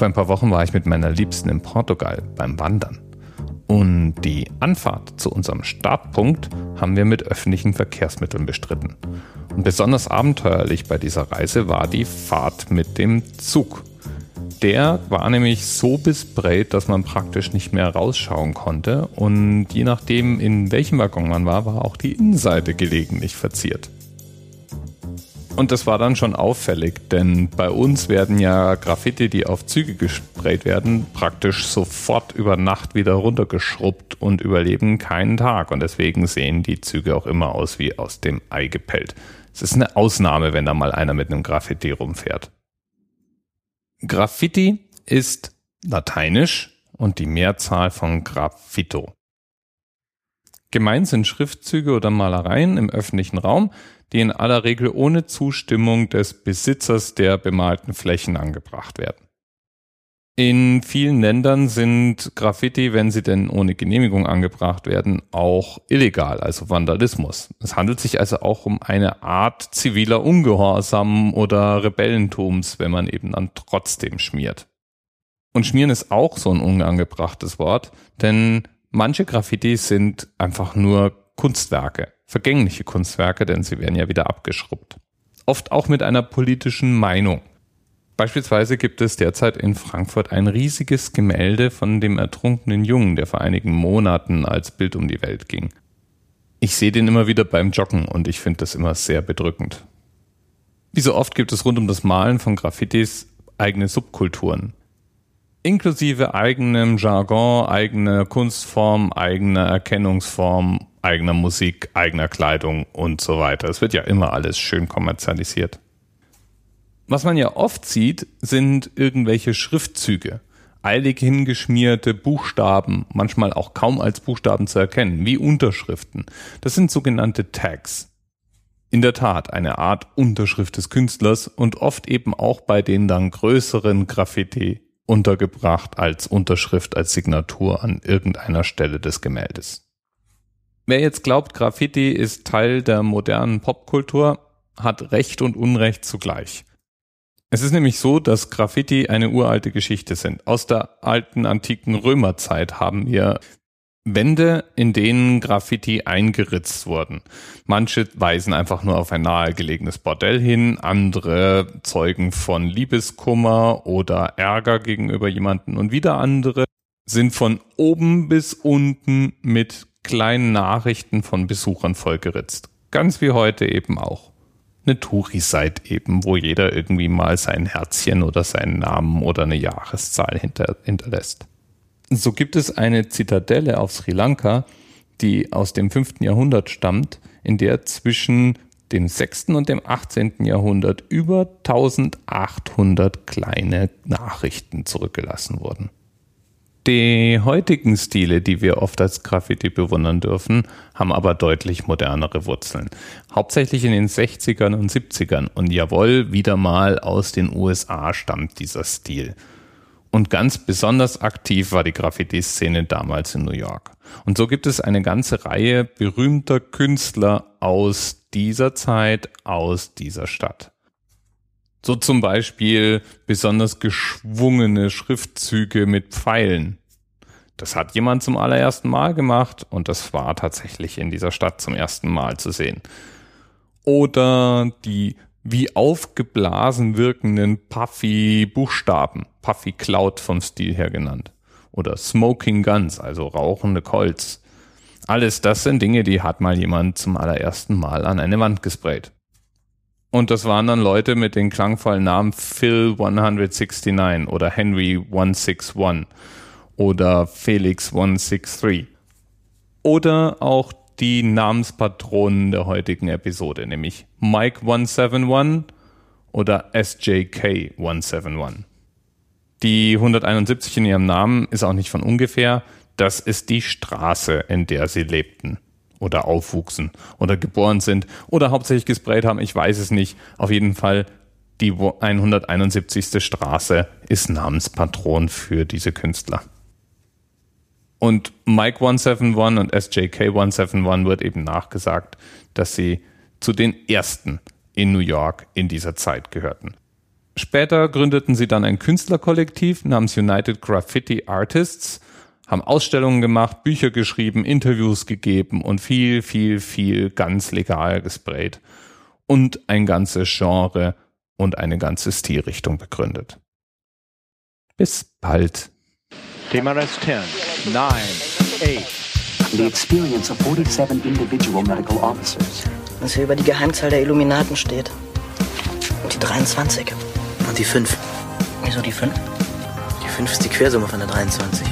Vor ein paar Wochen war ich mit meiner Liebsten in Portugal beim Wandern. Und die Anfahrt zu unserem Startpunkt haben wir mit öffentlichen Verkehrsmitteln bestritten. Und besonders abenteuerlich bei dieser Reise war die Fahrt mit dem Zug. Der war nämlich so besprayt, dass man praktisch nicht mehr rausschauen konnte. Und je nachdem, in welchem Waggon man war, war auch die Innenseite gelegentlich verziert. Und das war dann schon auffällig, denn bei uns werden ja Graffiti, die auf Züge gesprayt werden, praktisch sofort über Nacht wieder runtergeschrubbt und überleben keinen Tag. Und deswegen sehen die Züge auch immer aus wie aus dem Ei gepellt. Es ist eine Ausnahme, wenn da mal einer mit einem Graffiti rumfährt. Graffiti ist lateinisch und die Mehrzahl von Graffito. Gemeint sind Schriftzüge oder Malereien im öffentlichen Raum, die in aller Regel ohne Zustimmung des Besitzers der bemalten Flächen angebracht werden. In vielen Ländern sind Graffiti, wenn sie denn ohne Genehmigung angebracht werden, auch illegal, also Vandalismus. Es handelt sich also auch um eine Art ziviler Ungehorsam oder Rebellentums, wenn man eben dann trotzdem schmiert. Und schmieren ist auch so ein unangebrachtes Wort, denn manche Graffitis sind einfach nur Kunstwerke vergängliche Kunstwerke, denn sie werden ja wieder abgeschrubbt. Oft auch mit einer politischen Meinung. Beispielsweise gibt es derzeit in Frankfurt ein riesiges Gemälde von dem ertrunkenen Jungen, der vor einigen Monaten als Bild um die Welt ging. Ich sehe den immer wieder beim Joggen und ich finde das immer sehr bedrückend. Wie so oft gibt es rund um das Malen von Graffitis eigene Subkulturen. Inklusive eigenem Jargon, eigener Kunstform, eigener Erkennungsform eigener Musik, eigener Kleidung und so weiter. Es wird ja immer alles schön kommerzialisiert. Was man ja oft sieht, sind irgendwelche Schriftzüge. Eilig hingeschmierte Buchstaben, manchmal auch kaum als Buchstaben zu erkennen, wie Unterschriften. Das sind sogenannte Tags. In der Tat eine Art Unterschrift des Künstlers und oft eben auch bei den dann größeren Graffiti untergebracht als Unterschrift, als Signatur an irgendeiner Stelle des Gemäldes. Wer jetzt glaubt, Graffiti ist Teil der modernen Popkultur, hat Recht und Unrecht zugleich. Es ist nämlich so, dass Graffiti eine uralte Geschichte sind. Aus der alten antiken Römerzeit haben wir Wände, in denen Graffiti eingeritzt wurden. Manche weisen einfach nur auf ein nahegelegenes Bordell hin, andere zeugen von Liebeskummer oder Ärger gegenüber jemanden und wieder andere sind von oben bis unten mit kleinen Nachrichten von Besuchern vollgeritzt. Ganz wie heute eben auch. Eine Touri-Site eben, wo jeder irgendwie mal sein Herzchen oder seinen Namen oder eine Jahreszahl hinter, hinterlässt. So gibt es eine Zitadelle auf Sri Lanka, die aus dem 5. Jahrhundert stammt, in der zwischen dem 6. und dem 18. Jahrhundert über 1800 kleine Nachrichten zurückgelassen wurden. Die heutigen Stile, die wir oft als Graffiti bewundern dürfen, haben aber deutlich modernere Wurzeln. Hauptsächlich in den 60ern und 70ern. Und jawohl, wieder mal aus den USA stammt dieser Stil. Und ganz besonders aktiv war die Graffiti-Szene damals in New York. Und so gibt es eine ganze Reihe berühmter Künstler aus dieser Zeit, aus dieser Stadt. So zum Beispiel besonders geschwungene Schriftzüge mit Pfeilen. Das hat jemand zum allerersten Mal gemacht und das war tatsächlich in dieser Stadt zum ersten Mal zu sehen. Oder die wie aufgeblasen wirkenden Puffy Buchstaben, Puffy Cloud vom Stil her genannt. Oder Smoking Guns, also rauchende Colts. Alles das sind Dinge, die hat mal jemand zum allerersten Mal an eine Wand gesprayt. Und das waren dann Leute mit den klangvollen Namen Phil 169 oder Henry 161 oder Felix 163. Oder auch die Namenspatronen der heutigen Episode, nämlich Mike 171 oder SJK 171. Die 171 in ihrem Namen ist auch nicht von ungefähr. Das ist die Straße, in der sie lebten oder aufwuchsen oder geboren sind oder hauptsächlich gesprayt haben, ich weiß es nicht. Auf jeden Fall die 171. Straße ist Namenspatron für diese Künstler. Und Mike 171 und SJK 171 wird eben nachgesagt, dass sie zu den ersten in New York in dieser Zeit gehörten. Später gründeten sie dann ein Künstlerkollektiv namens United Graffiti Artists, haben Ausstellungen gemacht, Bücher geschrieben, Interviews gegeben und viel, viel, viel ganz legal gesprayt und ein ganzes Genre und eine ganze Stilrichtung begründet. Bis bald. TMRS 10, 9, 8. The experience of 47 individual medical officers. Was hier über die Geheimzahl der Illuminaten steht. Und die 23. Und die 5. Wieso die 5? Die 5 ist die Quersumme von der 23.